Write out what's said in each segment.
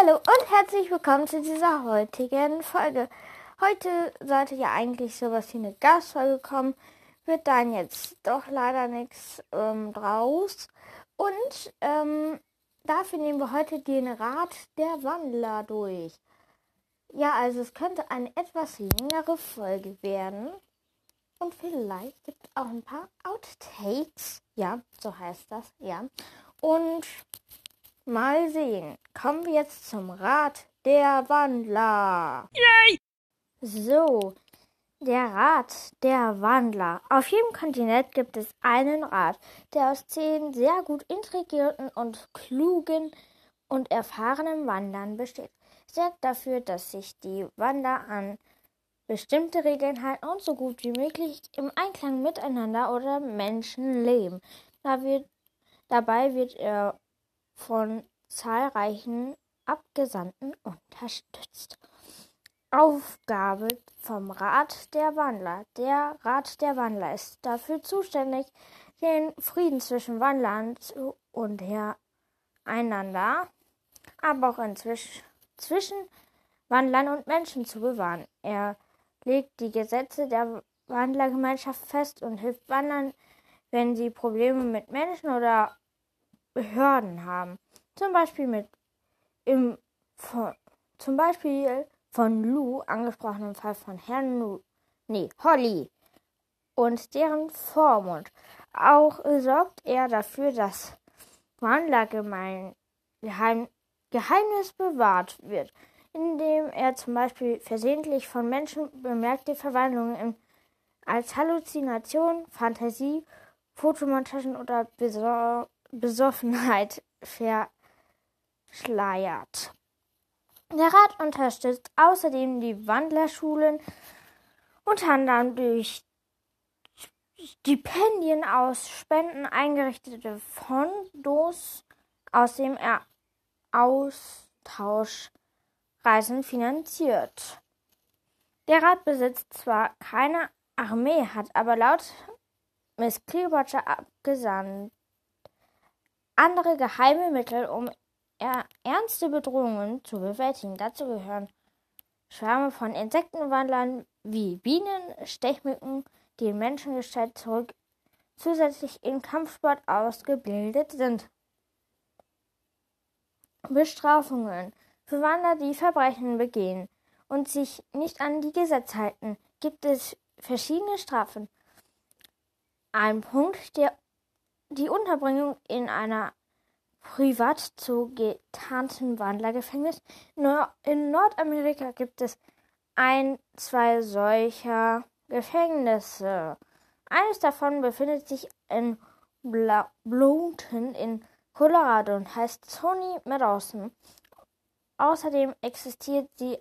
Hallo und herzlich willkommen zu dieser heutigen Folge. Heute sollte ja eigentlich sowas wie eine Gastfolge kommen, wird dann jetzt doch leider nichts ähm, draus. Und ähm, dafür nehmen wir heute den Rat der Wandler durch. Ja, also es könnte eine etwas längere Folge werden. Und vielleicht gibt es auch ein paar Outtakes. Ja, so heißt das, ja. Und mal sehen. Kommen wir jetzt zum Rat der Wandler. Yay! So, der Rat der Wandler. Auf jedem Kontinent gibt es einen Rat, der aus zehn sehr gut intrigierten und klugen und erfahrenen Wandlern besteht. Sorgt dafür, dass sich die Wanderer an bestimmte Regeln halten und so gut wie möglich im Einklang miteinander oder Menschen leben. Da wird, dabei wird er von zahlreichen Abgesandten unterstützt. Aufgabe vom Rat der Wandler. Der Rat der Wandler ist dafür zuständig, den Frieden zwischen Wandlern untereinander, aber auch inzwischen zwischen Wandlern und Menschen zu bewahren. Er legt die Gesetze der Wandlergemeinschaft fest und hilft Wandlern, wenn sie Probleme mit Menschen oder Behörden haben. Zum Beispiel mit im von, zum Beispiel von Lou angesprochenen Fall von Herrn Lou, nee, Holly und deren Vormund. Auch sorgt er dafür, dass Wandlergemein Geheim, Geheimnis bewahrt wird indem er zum Beispiel versehentlich von Menschen bemerkte Verwandlungen in, als Halluzination, Fantasie, Fotomontagen oder Besor Besoffenheit verschleiert. Der Rat unterstützt außerdem die Wandlerschulen unter anderem durch Stipendien aus Spenden eingerichtete Fondos, aus dem er Austausch Reisen finanziert. Der Rat besitzt zwar keine Armee, hat aber laut Miss Clearwater abgesandt andere geheime Mittel, um ernste Bedrohungen zu bewältigen. Dazu gehören Schwärme von Insektenwandlern wie Bienen, Stechmücken, die in Menschengestalt zurück zusätzlich in Kampfsport ausgebildet sind. Bestrafungen für Wanderer, die Verbrechen begehen und sich nicht an die Gesetze halten, gibt es verschiedene Strafen. Ein Punkt, der die Unterbringung in einer privat zu getarnten Wandlergefängnis. In Nordamerika gibt es ein, zwei solcher Gefängnisse. Eines davon befindet sich in Bloomington in Colorado und heißt Tony Madison. Außerdem existiert sie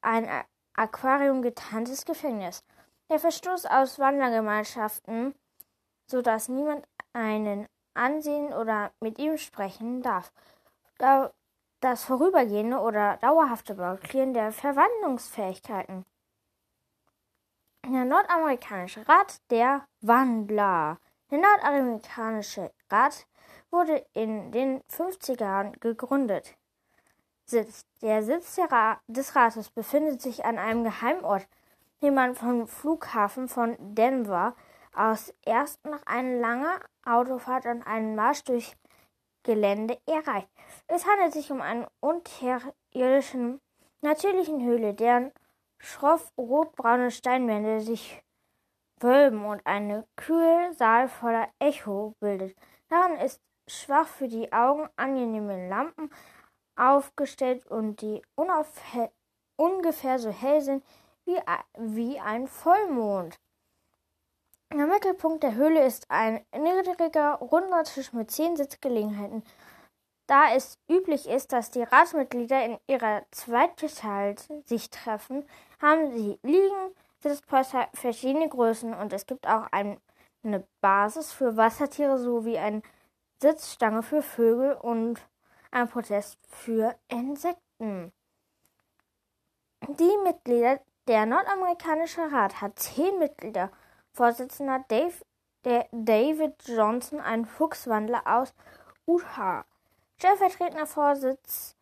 ein Aquarium getarntes Gefängnis. Der Verstoß aus Wandergemeinschaften, so dass niemand einen ansehen oder mit ihm sprechen darf. Da das vorübergehende oder dauerhafte Blockieren der Verwandlungsfähigkeiten. Der nordamerikanische Rat der Wandler. Der nordamerikanische Rat wurde in den 50er Jahren gegründet. Sitz. Der Sitz Ra des Rates befindet sich an einem Geheimort, den man vom Flughafen von Denver aus erst nach einer langen Autofahrt und einem Marsch durch Gelände erreicht. Es handelt sich um einen unterirdischen, natürlichen Höhle, deren schroff rotbraune Steinwände sich wölben und eine kühle Saal voller Echo bildet. Daran ist schwach für die Augen angenehme Lampen aufgestellt und die ungefähr so hell sind wie, wie ein Vollmond. Der Mittelpunkt der Höhle ist ein niedriger, runder Tisch mit zehn Sitzgelegenheiten. Da es üblich ist, dass die Ratsmitglieder in ihrer Zweitgestalt sich treffen, haben sie liegen Sitzpolster verschiedene Größen und es gibt auch ein, eine Basis für Wassertiere sowie eine Sitzstange für Vögel und ein Protest für Insekten. Die Mitglieder der nordamerikanische Rat hat zehn Mitglieder. Vorsitzender Dave, der David Johnson, ein Fuchswandler aus Utah. Stellvertretender Vorsitzender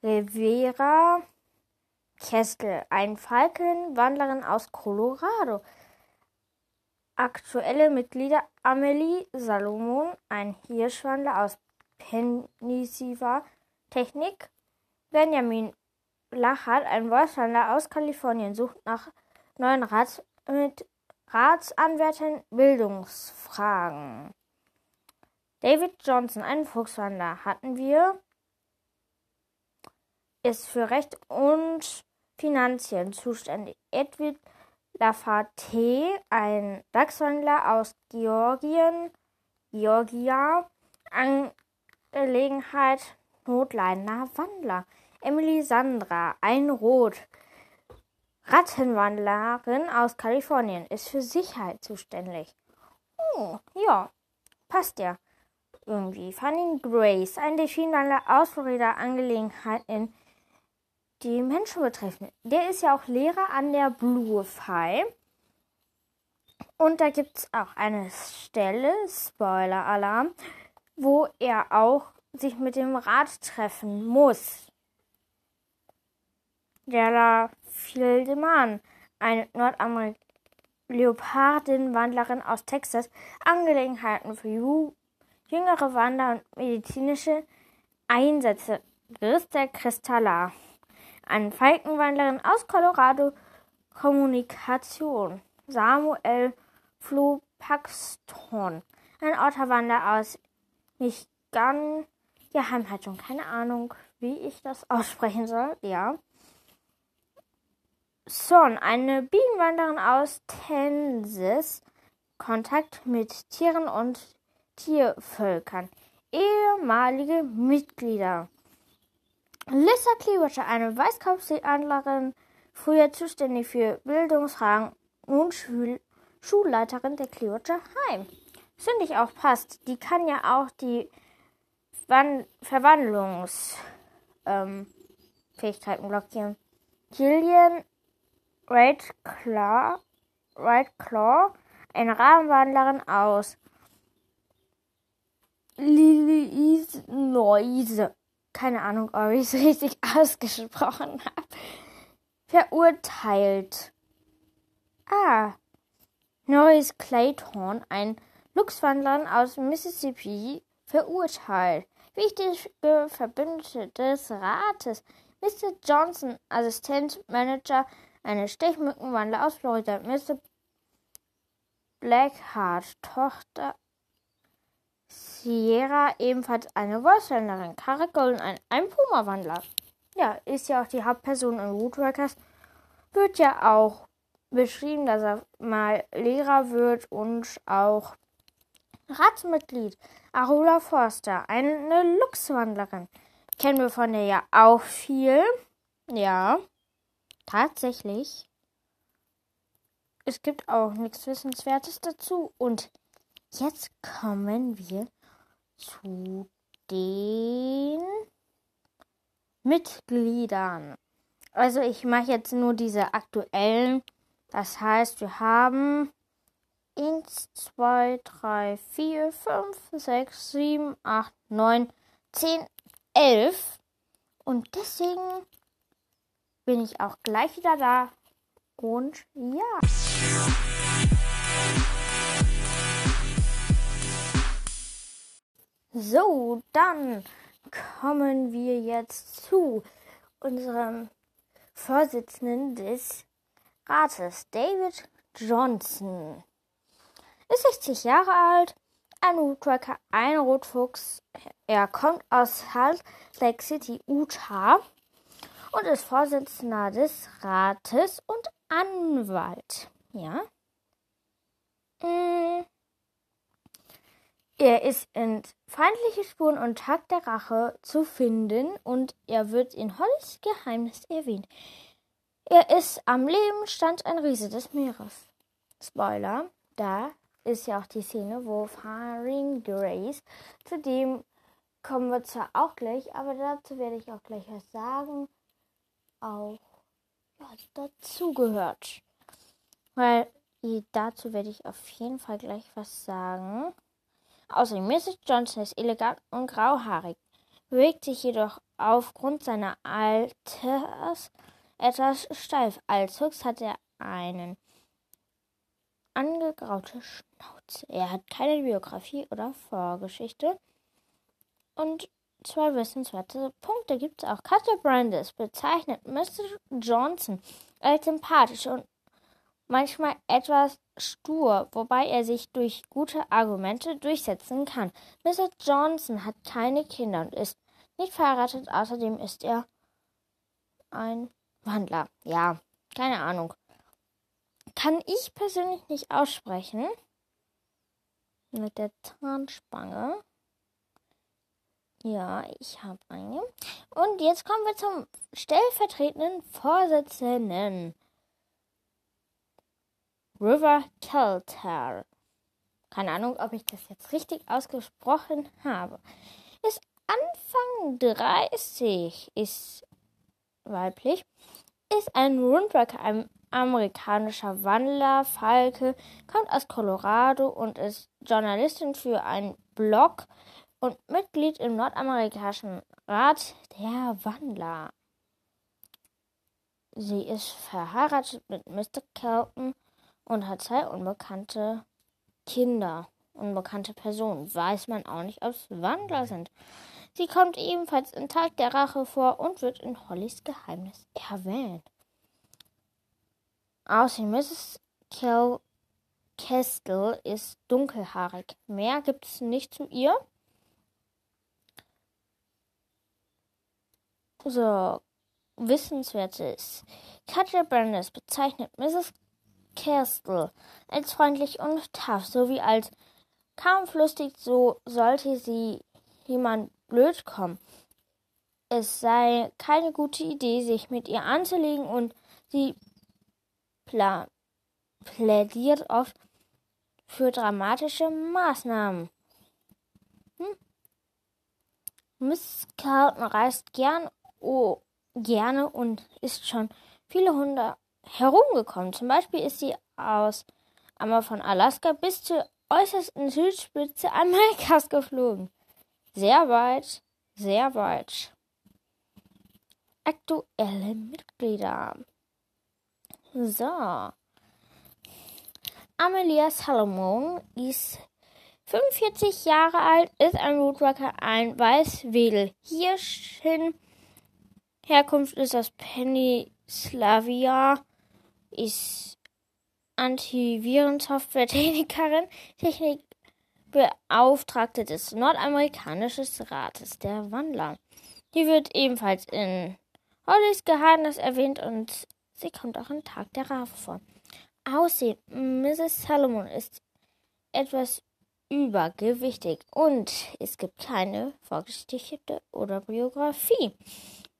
Rivera Kestel, ein Falkenwandlerin aus Colorado. Aktuelle Mitglieder Amelie Salomon, ein Hirschwandler aus Pennsylvania Technik, Benjamin Lachert, ein Wolfswandler aus Kalifornien, sucht nach neuen Rats mit Ratsanwärtern Bildungsfragen. David Johnson, ein Fuchswandler, hatten wir, ist für Recht und Finanzien zuständig. Edwin Lafate, ein Dachswandler aus Georgien, Georgia, Angelegenheit notleidender Wandler. Emily Sandra, ein Rot, Rattenwandlerin aus Kalifornien, ist für Sicherheit zuständig. Oh, ja, passt ja. Irgendwie. Fanny Grace, ein Delfinwandler aus Florida, Angelegenheiten die Menschen betreffen. Der ist ja auch Lehrer an der Blue Five. Und da gibt es auch eine Stelle, Spoiler-Alarm, wo er auch sich mit dem Rad treffen muss. Der Fildemann, eine Nordamerikanerin, Leopardinwandlerin aus Texas, Angelegenheiten für jüngere Wanderer und medizinische Einsätze. Christa Kristalla eine Falkenwandlerin aus Colorado, Kommunikation, Samuel Flo Paxton, ein Otterwander aus Michigan, Geheimhaltung, keine Ahnung, wie ich das aussprechen soll, ja. Son, eine Bienenwanderin aus Texas, Kontakt mit Tieren und Tiervölkern, ehemalige Mitglieder. Lissa Klebertscher, eine Weißkopfseeadlerin, früher zuständig für Bildungsfragen und Schul Schulleiterin der Klebertscher Heim. Finde ich auch passt. Die kann ja auch die Wan Verwandlungsfähigkeiten ähm, blockieren. Gillian Redclaw, Redclaw, eine Rahmenwandlerin aus Illinois keine Ahnung, ob ich es richtig ausgesprochen habe, verurteilt. Ah, Norris Clayton, ein Luchswandler aus Mississippi, verurteilt. Wichtige Verbündete des Rates, Mr. Johnson, Assistenzmanager, eine Stechmückenwandler aus Florida, Mr. Blackheart, Tochter Sierra ebenfalls eine Wolfshändlerin. Kara Golden ein, ein Puma-Wandler. Ja, ist ja auch die Hauptperson in Woodworkers. Wird ja auch beschrieben, dass er mal Lehrer wird und auch Ratsmitglied. Arula Forster, eine Luchswandlerin. Kennen wir von der ja auch viel. Ja, tatsächlich. Es gibt auch nichts Wissenswertes dazu. Und Jetzt kommen wir zu den Mitgliedern. Also ich mache jetzt nur diese aktuellen. Das heißt, wir haben 1, 2, 3, 4, 5, 6, 7, 8, 9, 10, 11. Und deswegen bin ich auch gleich wieder da. Und ja. So, dann kommen wir jetzt zu unserem Vorsitzenden des Rates, David Johnson. Ist 60 Jahre alt, ein Woodworker, ein Rotfuchs. Er kommt aus Salt Lake City, Utah und ist Vorsitzender des Rates und Anwalt. Ja. Mmh. Er ist in Feindliche Spuren und Tag der Rache zu finden und er wird in Hollys Geheimnis erwähnt. Er ist am Leben stand ein Riese des Meeres. Spoiler, da ist ja auch die Szene, wo Faring Grace, zu dem kommen wir zwar auch gleich, aber dazu werde ich auch gleich was sagen, auch was dazugehört. Weil dazu werde ich auf jeden Fall gleich was sagen. Außerdem Mrs. Johnson ist elegant und grauhaarig. bewegt sich jedoch aufgrund seiner Alters etwas steif. Als Höchst hat er einen angegraute Schnauze. Er hat keine Biografie oder Vorgeschichte. Und zwei wissenswerte Punkte gibt es auch. Katja Brandis bezeichnet Mr. Johnson als sympathisch und manchmal etwas stur, wobei er sich durch gute Argumente durchsetzen kann. Mr. Johnson hat keine Kinder und ist nicht verheiratet. Außerdem ist er ein Wandler. Ja, keine Ahnung. Kann ich persönlich nicht aussprechen. Mit der Zahnspange. Ja, ich habe eine. Und jetzt kommen wir zum stellvertretenden Vorsitzenden. River Teltar. Keine Ahnung, ob ich das jetzt richtig ausgesprochen habe. Ist Anfang 30, ist weiblich, ist ein Rundwerker, ein amerikanischer Wandler, Falke, kommt aus Colorado und ist Journalistin für einen Blog und Mitglied im nordamerikanischen Rat der Wandler. Sie ist verheiratet mit Mr. Kelton und hat zwei unbekannte Kinder, unbekannte Personen. Weiß man auch nicht, ob es Wandler sind. Sie kommt ebenfalls in Tag der Rache vor und wird in Hollys Geheimnis erwähnt. Außerdem Mrs. Kel Kestel ist dunkelhaarig. Mehr gibt es nicht zu ihr. So, Wissenswertes. Katja Brandes bezeichnet Mrs. Kestel als freundlich und tough, sowie als kampflustig, so sollte sie jemand blöd kommen. Es sei keine gute Idee, sich mit ihr anzulegen und sie plädiert oft für dramatische Maßnahmen. Hm? Miss Carlton reist gern, oh, gerne und ist schon viele Hunde herumgekommen. Zum Beispiel ist sie aus einmal von Alaska bis zur äußersten Südspitze Amerikas geflogen. Sehr weit, sehr weit. Aktuelle Mitglieder. So. Amelia Salomon ist 45 Jahre alt, ist ein Woodworker, ein Weißwedel. Hirschin. Herkunft ist aus Pennsylvania, ist Antivirensoftware-Technikerin, Technikbeauftragte des nordamerikanischen Rates der Wandler. Die wird ebenfalls in Hollys Geheimnis erwähnt und Sie kommt auch am Tag der Rafe vor. Aussehen. Mrs. Salomon ist etwas übergewichtig und es gibt keine Vorgeschichte oder Biografie.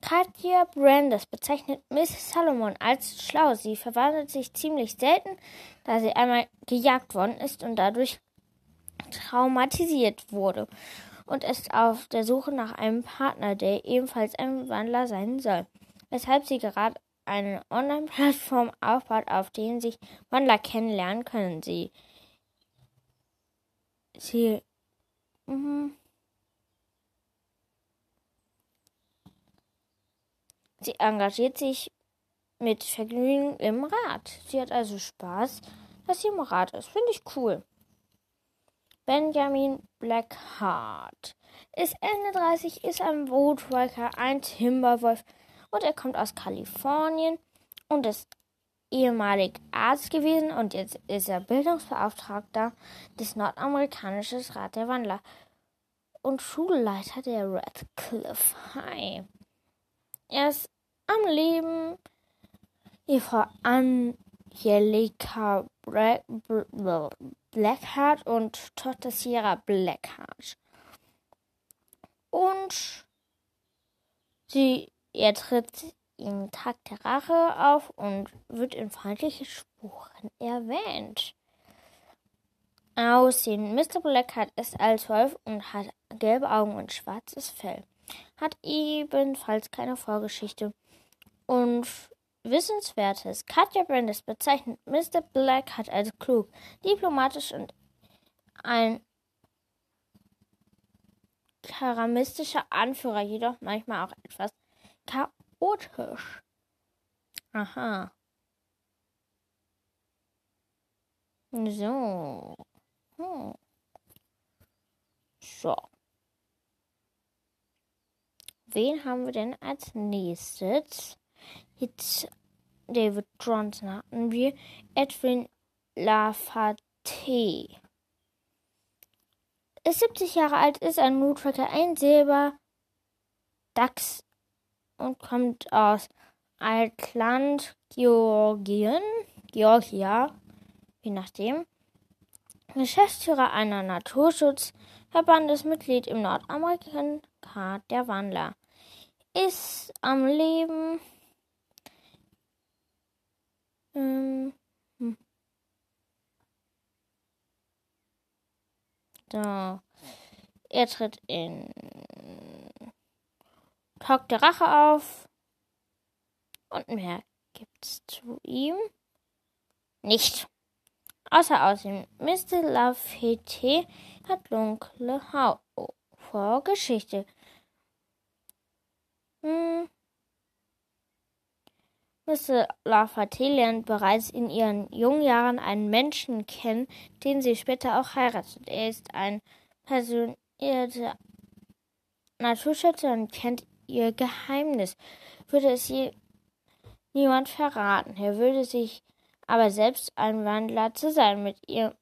Katja Brandes bezeichnet Miss Salomon als schlau. Sie verwandelt sich ziemlich selten, da sie einmal gejagt worden ist und dadurch traumatisiert wurde und ist auf der Suche nach einem Partner, der ebenfalls ein Wandler sein soll, weshalb sie gerade eine Online-Plattform aufbaut, auf der sich Wandler kennenlernen können. Sie, sie, mh, sie engagiert sich mit Vergnügen im Rat. Sie hat also Spaß, dass sie im Rat ist. Finde ich cool. Benjamin Blackheart ist Ende 30, ist ein Voteworker, ein Timberwolf und er kommt aus Kalifornien und ist ehemalig Arzt gewesen und jetzt ist er Bildungsbeauftragter des nordamerikanischen Rat der Wandler und Schulleiter der Radcliffe High. Er ist am Leben die Frau Angelika Blackheart und Tochter Sierra Blackheart. Und sie er tritt im Tag der Rache auf und wird in feindlichen Spuren erwähnt. Aussehen. Mr. Blackheart ist als Wolf und hat gelbe Augen und schwarzes Fell. Hat ebenfalls keine Vorgeschichte. Und Wissenswertes. Katja Brandes bezeichnet Mr. Blackheart als klug, diplomatisch und ein ungeheurer mystischer Anführer, jedoch manchmal auch etwas chaotisch. Aha. So. Hm. So. Wen haben wir denn als nächstes? Jetzt David Johnson hatten wir. Edwin Lafate. Ist 70 Jahre alt, ist ein Moodtracker, ein Silber Dachs und kommt aus Altland, Georgien, Georgia, je nachdem. Geschäftsführer einer Naturschutzverbandes, Mitglied im Nordamerika der Wandler. Ist am Leben. Ähm, hm. So. Er tritt in Talk der Rache auf. Und mehr gibt's zu ihm nicht. Außer außerdem, Mr. Lafayette hat dunkle Vorgeschichte. Hm. Mr. Lafayette lernt bereits in ihren jungen Jahren einen Menschen kennen, den sie später auch heiratet. Er ist ein passionierter Naturschützer und kennt ihr Geheimnis. Würde es je niemand verraten. Er würde sich aber selbst ein Wandler zu sein. Mit, ihr,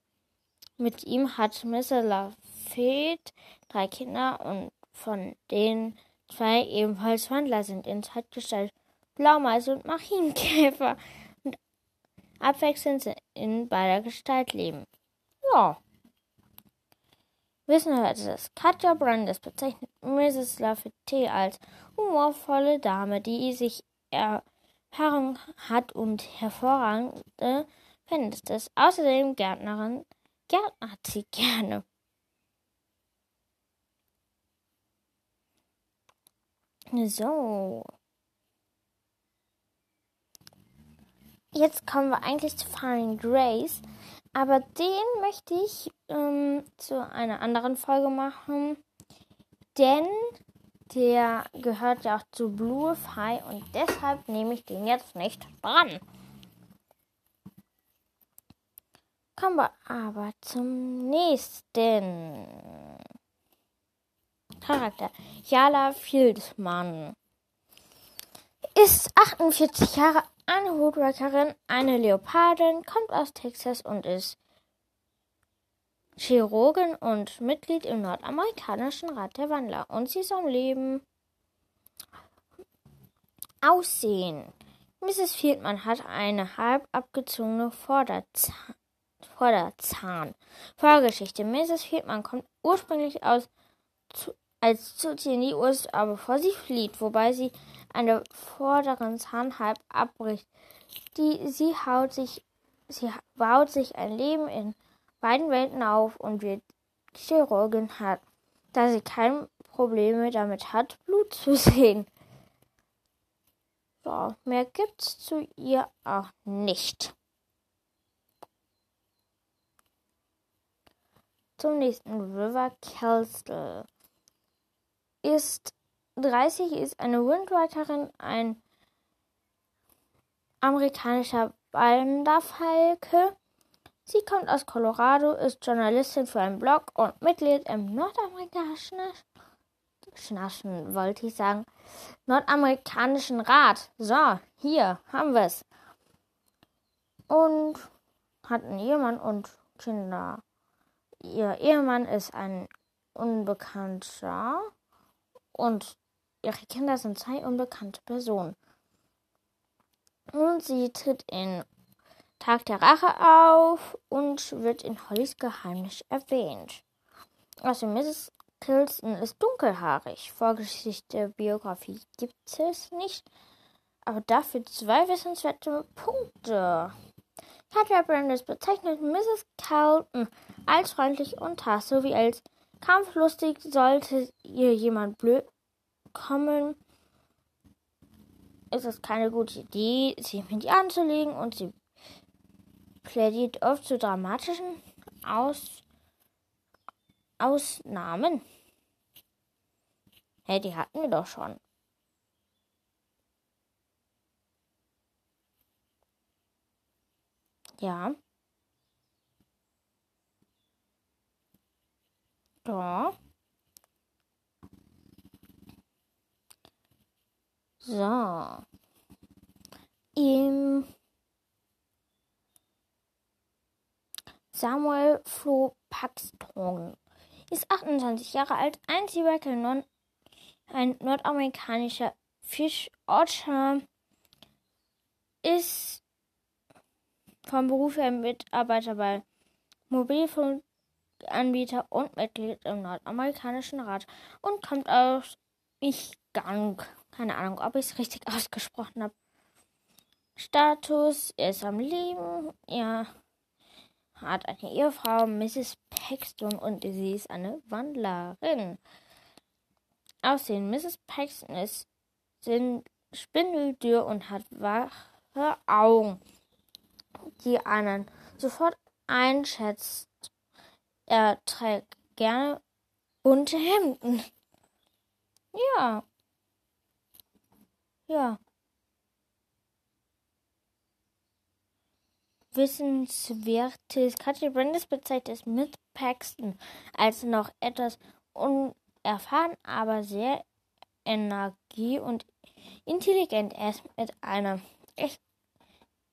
mit ihm hat Mr. Lafayette drei Kinder und von denen zwei ebenfalls Wandler sind in Zeitgestalt Blaumeise und Marienkäfer und abwechselnd in beider Gestalt leben. Ja. Wissen wir das. Katja Brandes bezeichnet Mrs. Lafayette als humorvolle Dame, die sich Erfahrung hat und hervorragende Kenntnisse. Außerdem Gärtnerin, gärtnert sie gerne. So. Jetzt kommen wir eigentlich zu Find Grace, aber den möchte ich ähm, zu einer anderen Folge machen, denn der gehört ja auch zu Bluefy und deshalb nehme ich den jetzt nicht dran. Kommen wir aber zum nächsten Charakter. Jala Fieldmann ist 48 Jahre eine Hoodwrackerin, eine Leopardin, kommt aus Texas und ist Chirurgin und Mitglied im nordamerikanischen Rat der Wandler. Und sie ist am Leben. Aussehen. Mrs. Fieldman hat eine halb abgezogene Vorderzahn. Vorderzahn. Vorgeschichte. Mrs. Fieldman kommt ursprünglich aus, als Zuzi in die USA, bevor sie flieht, wobei sie eine vorderen Zahn halb abbricht. Die, sie, haut sich, sie baut sich ein Leben in beiden Welten auf und wird Chirurgin hat, da sie keine Probleme damit hat, Blut zu sehen. So, mehr gibt's zu ihr auch nicht. Zum nächsten River Kelstel. Ist 30 ist eine Windwriterin, ein amerikanischer Wanderfalke. Sie kommt aus Colorado, ist Journalistin für einen Blog und Mitglied im nordamerikanischen, Schnaschen, wollte ich sagen, nordamerikanischen Rat. So, hier haben wir es. Und hat einen Ehemann und Kinder. Ihr Ehemann ist ein Unbekannter und Ihre Kinder sind zwei unbekannte Personen. Und sie tritt in Tag der Rache auf und wird in Hollys Geheimnis erwähnt. Also Mrs. Tilson ist dunkelhaarig. Vorgeschichte, Biografie gibt es nicht, aber dafür zwei wissenswerte Punkte. Katja Brandes bezeichnet Mrs. Carlton als freundlich und tough sowie als kampflustig. Sollte ihr jemand blöd kommen, ist es keine gute Idee, sich mit ihr anzulegen und sie plädiert oft zu dramatischen Aus Ausnahmen. Hä, die hatten wir doch schon. Ja. Da. So. Im Samuel Flo Paxton ist 28 Jahre alt, ein non, ein nordamerikanischer Fischotter, ist vom Beruf her Mitarbeiter bei Mobilfunkanbieter und Mitglied im nordamerikanischen Rat und kommt aus Michigan. Keine Ahnung, ob ich es richtig ausgesprochen habe. Status, er ist am Leben, er hat eine Ehefrau, Mrs. Paxton, und sie ist eine Wandlerin. Aussehen, Mrs. Paxton ist spindeldürr und hat wache Augen, die einen sofort einschätzt. Er trägt gerne bunte Hemden. Ja. Ja. Wissenswertes. Katja Brandes bezeichnet Smith Paxton als noch etwas unerfahren, aber sehr energie- und intelligent. Er ist mit einer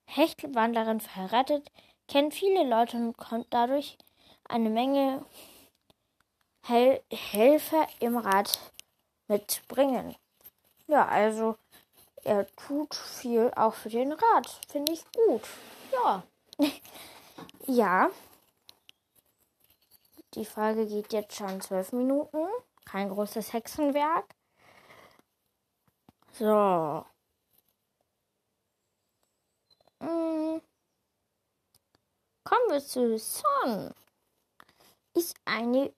Hechtwandlerin verheiratet, kennt viele Leute und kommt dadurch eine Menge Hel Helfer im Rat mitbringen. Ja, also er tut viel auch für den Rat. Finde ich gut. Ja. ja. Die Folge geht jetzt schon zwölf Minuten. Kein großes Hexenwerk. So. Hm. Kommen wir zu Son. Ist eine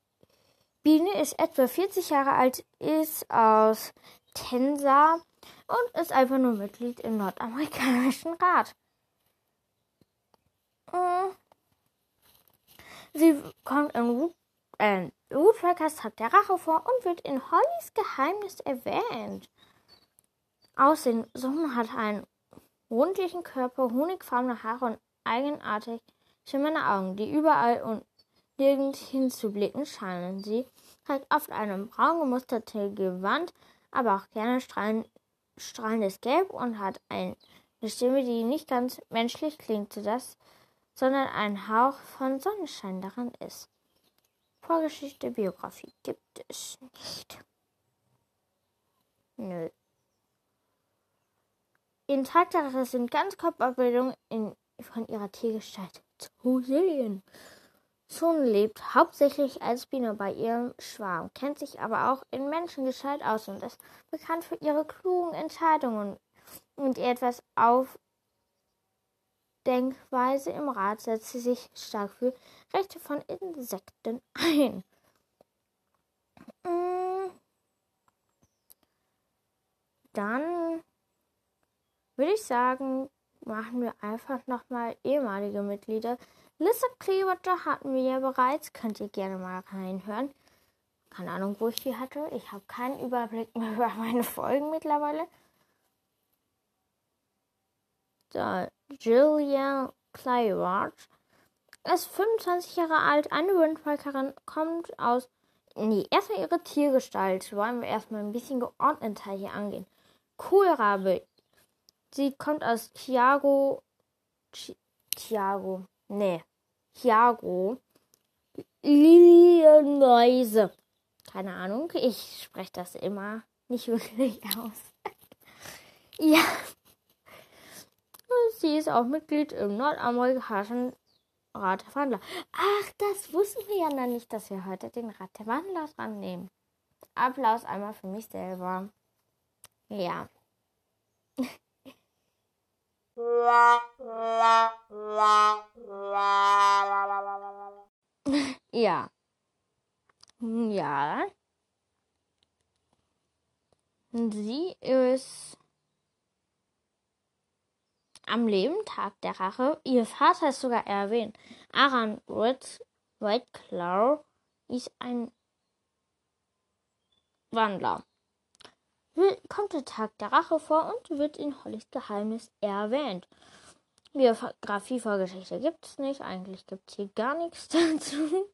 Biene, ist etwa 40 Jahre alt, ist aus Tensa und ist einfach nur Mitglied im nordamerikanischen Rat. Hm. Sie kommt in äh, Tag der Rache vor und wird in Hollys Geheimnis erwähnt. Aussehen, Sohn hat einen rundlichen Körper, honigfarbene Haare und eigenartig schimmernde Augen, die überall und nirgend hinzublicken scheinen. Sie trägt oft eine braun gemusterte Gewand, aber auch gerne strahlendes Gelb und hat eine Stimme, die nicht ganz menschlich klingt, sodass sondern ein Hauch von Sonnenschein daran ist. Vorgeschichte, Biografie gibt es nicht. Nö. In Traktatere sind Ganzkörperbildungen in, von ihrer Tiergestalt zu sehen. Sun lebt hauptsächlich als Biene bei ihrem Schwarm, kennt sich aber auch in Menschengestalt aus und ist bekannt für ihre klugen Entscheidungen und etwas auf Denkweise im Rat setzt sie sich stark für Rechte von Insekten ein. Mm. Dann würde ich sagen, machen wir einfach nochmal ehemalige Mitglieder. Lissa Clearwater hatten wir ja bereits. Könnt ihr gerne mal reinhören. Keine Ahnung, wo ich die hatte. Ich habe keinen Überblick mehr über meine Folgen mittlerweile. So, Julia Clayward ist 25 Jahre alt, eine Windbreakerin, kommt aus. Nee, erstmal ihre Tiergestalt. Wollen wir erstmal ein bisschen geordneter hier angehen. Kohlrabe. Sie kommt aus Thiago. Thiago. Nee. Thiago. Illinois. Keine Ahnung. Ich spreche das immer nicht wirklich aus. ja. Sie ist auch Mitglied im nordamerikanischen Rat der Wandler. Ach, das wussten wir ja noch nicht, dass wir heute den Rat der Wandler dran nehmen. Applaus einmal für mich selber. Ja. ja. Ja. Sie ist am Lebentag der Rache, ihr Vater ist sogar erwähnt, Aran Whiteclaw ist ein Wandler. Kommt der Tag der Rache vor und wird in Hollys Geheimnis erwähnt. Biografie, Vorgeschichte gibt es nicht. Eigentlich gibt es hier gar nichts dazu.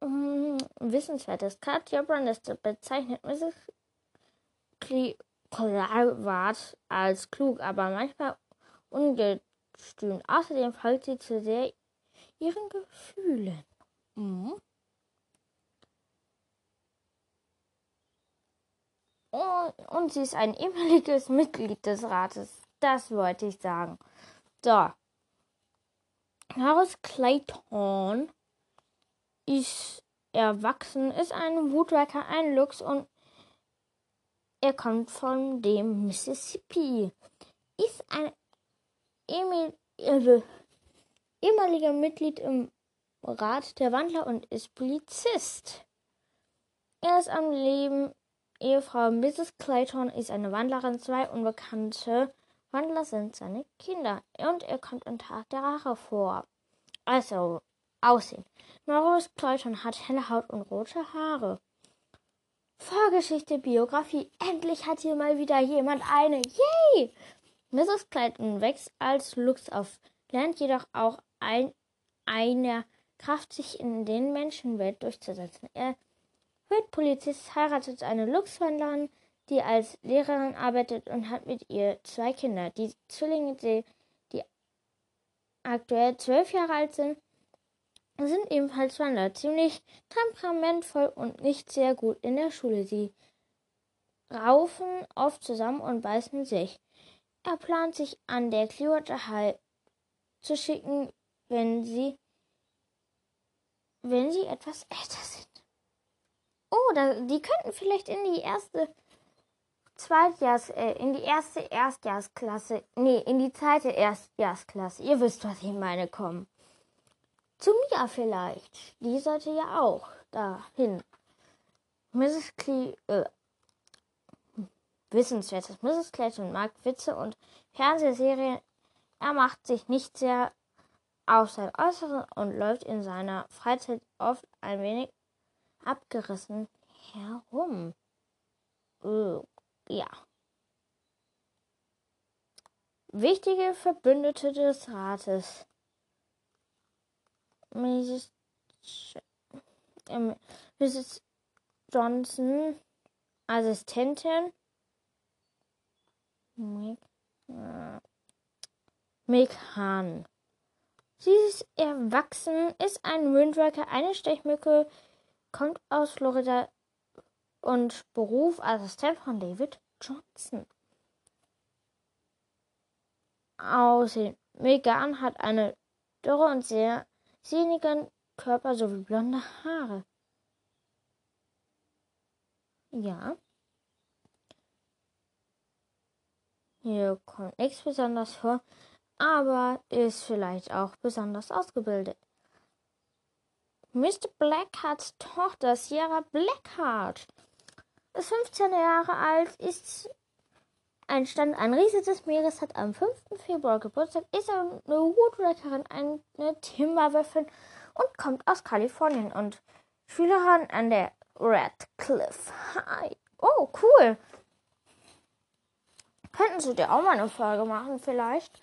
Mm, wissenswertes Katja Brandes bezeichnet Mrs. Clarvard als klug, aber manchmal ungestüm. Außerdem folgt sie zu sehr ihren Gefühlen. Mhm. Und, sie ist ein ehemaliges Mitglied des Rates. Das wollte ich sagen. So. Harris Clayton ist erwachsen, ist ein Woodworker, ein Lux und er kommt von dem Mississippi. Ist ein äh, ehemaliger Mitglied im Rat der Wandler und ist Polizist. Er ist am Leben. Ehefrau Mrs. Clayton ist eine Wandlerin. Zwei unbekannte Wandler sind seine Kinder. Und er kommt am Tag der Rache vor. Also, Aussehen. Maurice Clayton hat helle Haut und rote Haare. Vorgeschichte, Biografie. Endlich hat hier mal wieder jemand eine. Yay! Mrs. Clayton wächst als Lux auf, lernt jedoch auch ein, einer Kraft, sich in den Menschenwelt durchzusetzen. Er wird Polizist, heiratet eine Luxwandlerin, die als Lehrerin arbeitet und hat mit ihr zwei Kinder. Die Zwillinge, die, die aktuell zwölf Jahre alt sind, sind ebenfalls Wandler, ziemlich temperamentvoll und nicht sehr gut in der Schule. Sie raufen oft zusammen und beißen sich. Er plant sich an der Clearwater High zu schicken, wenn sie wenn sie etwas älter sind. Oh, da, die könnten vielleicht in die erste Zweitjahrs, äh, in die erste Erstjahrsklasse, nee, in die zweite Erstjahrsklasse, ihr wisst, was ich meine, kommen. Zu Mia vielleicht. Die sollte ja auch dahin. Mrs. Cle äh, wissenswertes Mrs. Clayton mag Witze und Fernsehserien. Er macht sich nicht sehr auf sein Äußeren und läuft in seiner Freizeit oft ein wenig abgerissen herum. Äh, ja. Wichtige Verbündete des Rates. Mrs. Mrs. Johnson, Assistentin. Mick, äh, Hahn. Sie ist erwachsen, ist ein Windworker, eine Stechmücke, kommt aus Florida und Beruf Assistent von David Johnson. Aussehen. Megan hat eine dürre und sehr sehnigen Körper sowie blonde Haare. Ja. Hier kommt nichts besonders vor, aber ist vielleicht auch besonders ausgebildet. Mr. Blackhearts Tochter Sierra Blackheart ist 15 Jahre alt, ist ein Stand ein Riese des Meeres, hat am 5. Februar Geburtstag, ist eine Woodwrackerin, eine Timberwölfin und kommt aus Kalifornien und Schülerin an der Radcliffe High. Oh, cool. Könnten Sie dir auch mal eine Folge machen, vielleicht?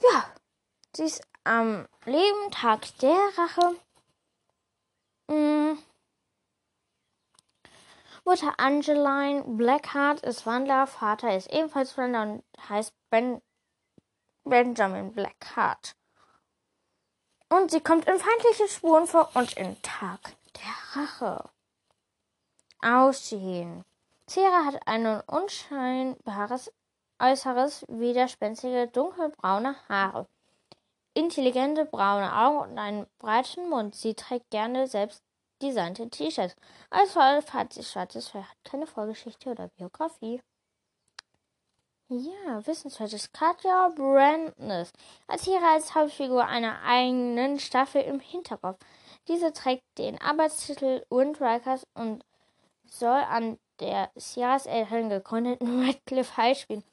Ja, sie ist am Lebentag der Rache. Hm. Mutter Angeline Blackheart ist Wandler, Vater ist ebenfalls Wandler und heißt ben Benjamin Blackheart. Und sie kommt in feindliche Spuren vor und in Tag der Rache. Aussehen. Sarah hat ein unscheinbares Äußeres, widerspenstige dunkelbraune Haare, intelligente braune Augen und einen breiten Mund. Sie trägt gerne selbst designte T-Shirts. Als sie schwarzes Fell, hat keine Vorgeschichte oder Biografie. Ja, wissenswertes Katja Brandness hier als Hauptfigur einer eigenen Staffel im Hinterkopf. Diese trägt den Arbeitstitel Windrikers und soll an der Sierras Eltern gegründeten Redcliffe High spielen.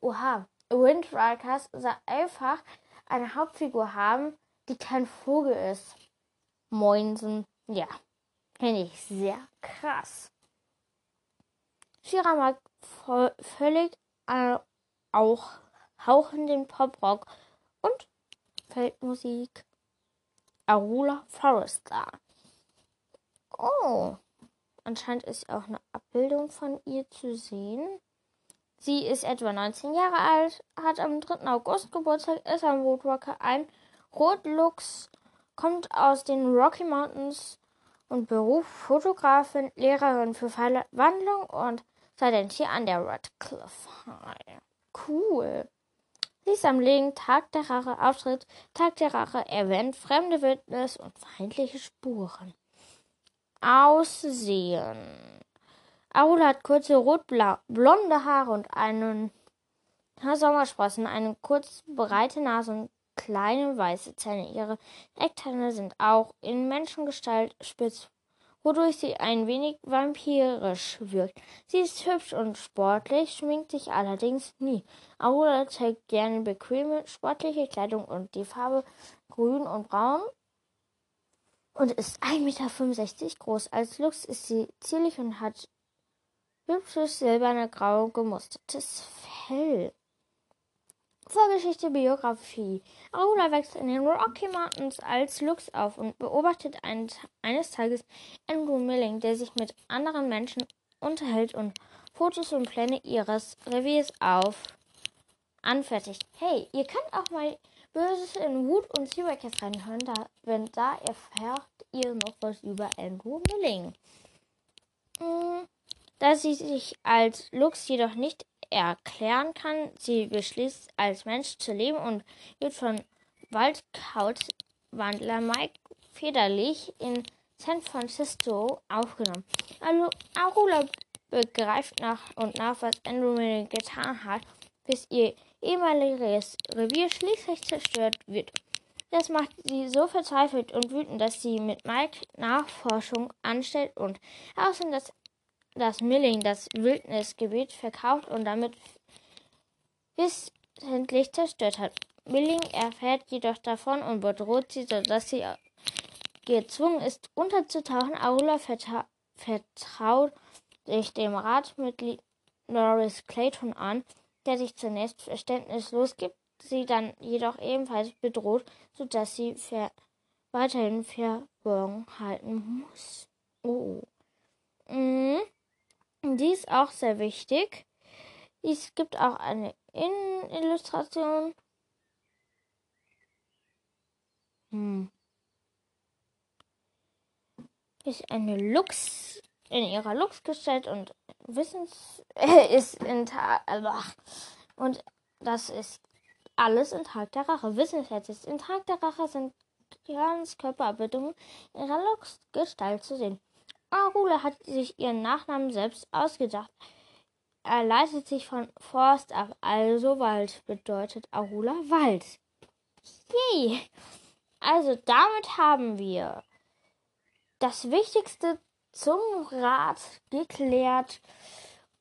Oha, Windrikers soll einfach eine Hauptfigur haben, die kein Vogel ist. Moinsen, ja. Finde ich sehr krass. Shira mag völlig äh, auch hauchenden Pop-Rock und Feldmusik. Arula Forrester. Oh, anscheinend ist auch eine Abbildung von ihr zu sehen. Sie ist etwa 19 Jahre alt, hat am 3. August Geburtstag, ist ein Woodwalker, ein Rotlux, kommt aus den Rocky Mountains und Beruf Fotografin, Lehrerin für Verwandlung und seitdem hier an der Radcliffe High. Cool. Sie ist am Legen Tag der Rache Auftritt, Tag der Rache Event, fremde Witness und feindliche Spuren. Aussehen. Aul hat kurze rot-blonde Haare und einen Sommersprossen, eine kurz breite Nase und kleine weiße Zähne. Ihre Eckzähne sind auch in Menschengestalt spitz, wodurch sie ein wenig vampirisch wirkt. Sie ist hübsch und sportlich, schminkt sich allerdings nie. Aurora trägt gerne bequeme, sportliche Kleidung und die Farbe grün und braun und ist 1,65 Meter groß. Als Lux ist sie zierlich und hat hübsches silberne grau gemustertes Fell. Vorgeschichte Biografie. Aula wächst in den Rocky Mountains als Lux auf und beobachtet ein, eines Tages Andrew Milling, der sich mit anderen Menschen unterhält und Fotos und Pläne ihres Reviers auf anfertigt. Hey, ihr könnt auch mal Böses in Wut und Seabackers reinhören, da, wenn da erfährt ihr noch was über Andrew Milling. Hm. Da sie sich als Lux jedoch nicht erklären kann, sie beschließt, als Mensch zu leben und wird von Waldkauzwandler Mike Federlich in San Francisco aufgenommen. Arula begreift nach und nach, was Andrew getan hat, bis ihr ehemaliges Revier schließlich zerstört wird. Das macht sie so verzweifelt und wütend, dass sie mit Mike Nachforschung anstellt und außerdem das dass Milling das Wildnisgebiet verkauft und damit wissentlich zerstört hat. Milling erfährt jedoch davon und bedroht sie, sodass sie gezwungen ist, unterzutauchen. Aula vertraut sich dem Ratmitglied Norris Clayton an, der sich zunächst verständnislos gibt, sie dann jedoch ebenfalls bedroht, sodass sie ver weiterhin verborgen halten muss. Oh. Mhm. Die ist auch sehr wichtig. Es gibt auch eine Innenillustration. Hm. Ist eine Lux in ihrer Lux gestellt und Wissens ist in Tag also, und das ist alles in Tag der Rache. Wissenswert ist in Tag der Rache sind ganz Körperabbildungen ihrer Lux Gestalt zu sehen. Arula hat sich ihren Nachnamen selbst ausgedacht. Er leitet sich von Forst ab, also Wald bedeutet Arula Wald. Yay! Also damit haben wir das Wichtigste zum Rat geklärt.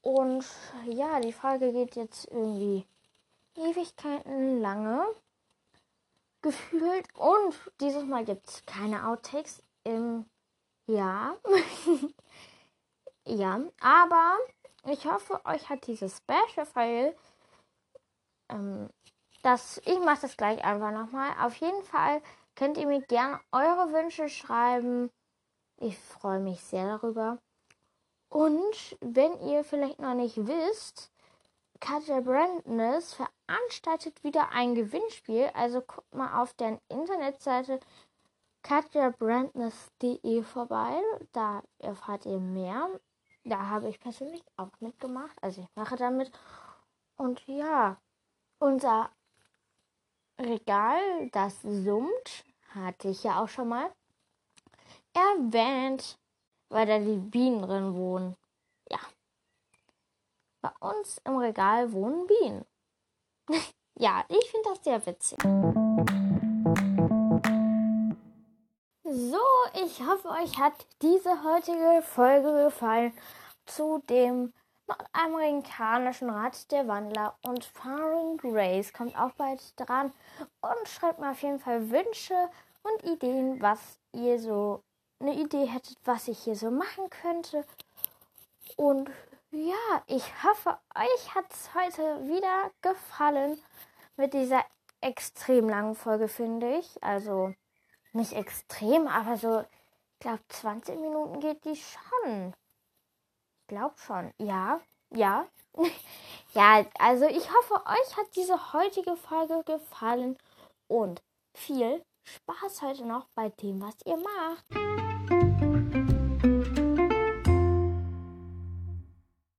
Und ja, die Frage geht jetzt irgendwie Ewigkeiten lange gefühlt. Und dieses Mal gibt es keine Outtakes im ja. ja, aber ich hoffe, euch hat dieses Special-File. Ähm, das, ich mache das gleich einfach nochmal. Auf jeden Fall könnt ihr mir gerne eure Wünsche schreiben. Ich freue mich sehr darüber. Und wenn ihr vielleicht noch nicht wisst, Katja Brandness veranstaltet wieder ein Gewinnspiel. Also guckt mal auf deren Internetseite katjabrandness.de vorbei. Da erfahrt ihr mehr. Da habe ich persönlich auch mitgemacht. Also ich mache damit. Und ja, unser Regal, das summt, hatte ich ja auch schon mal erwähnt, weil da die Bienen drin wohnen. Ja. Bei uns im Regal wohnen Bienen. ja, ich finde das sehr witzig. So, ich hoffe, euch hat diese heutige Folge gefallen zu dem nordamerikanischen Rat der Wandler und Faring Grace kommt auch bald dran und schreibt mir auf jeden Fall Wünsche und Ideen, was ihr so eine Idee hättet, was ich hier so machen könnte. Und ja, ich hoffe, euch hat es heute wieder gefallen mit dieser extrem langen Folge, finde ich. Also nicht extrem, aber so, ich glaube, 20 Minuten geht die schon. Ich glaube schon. Ja, ja. ja, also ich hoffe, euch hat diese heutige Folge gefallen und viel Spaß heute noch bei dem, was ihr macht.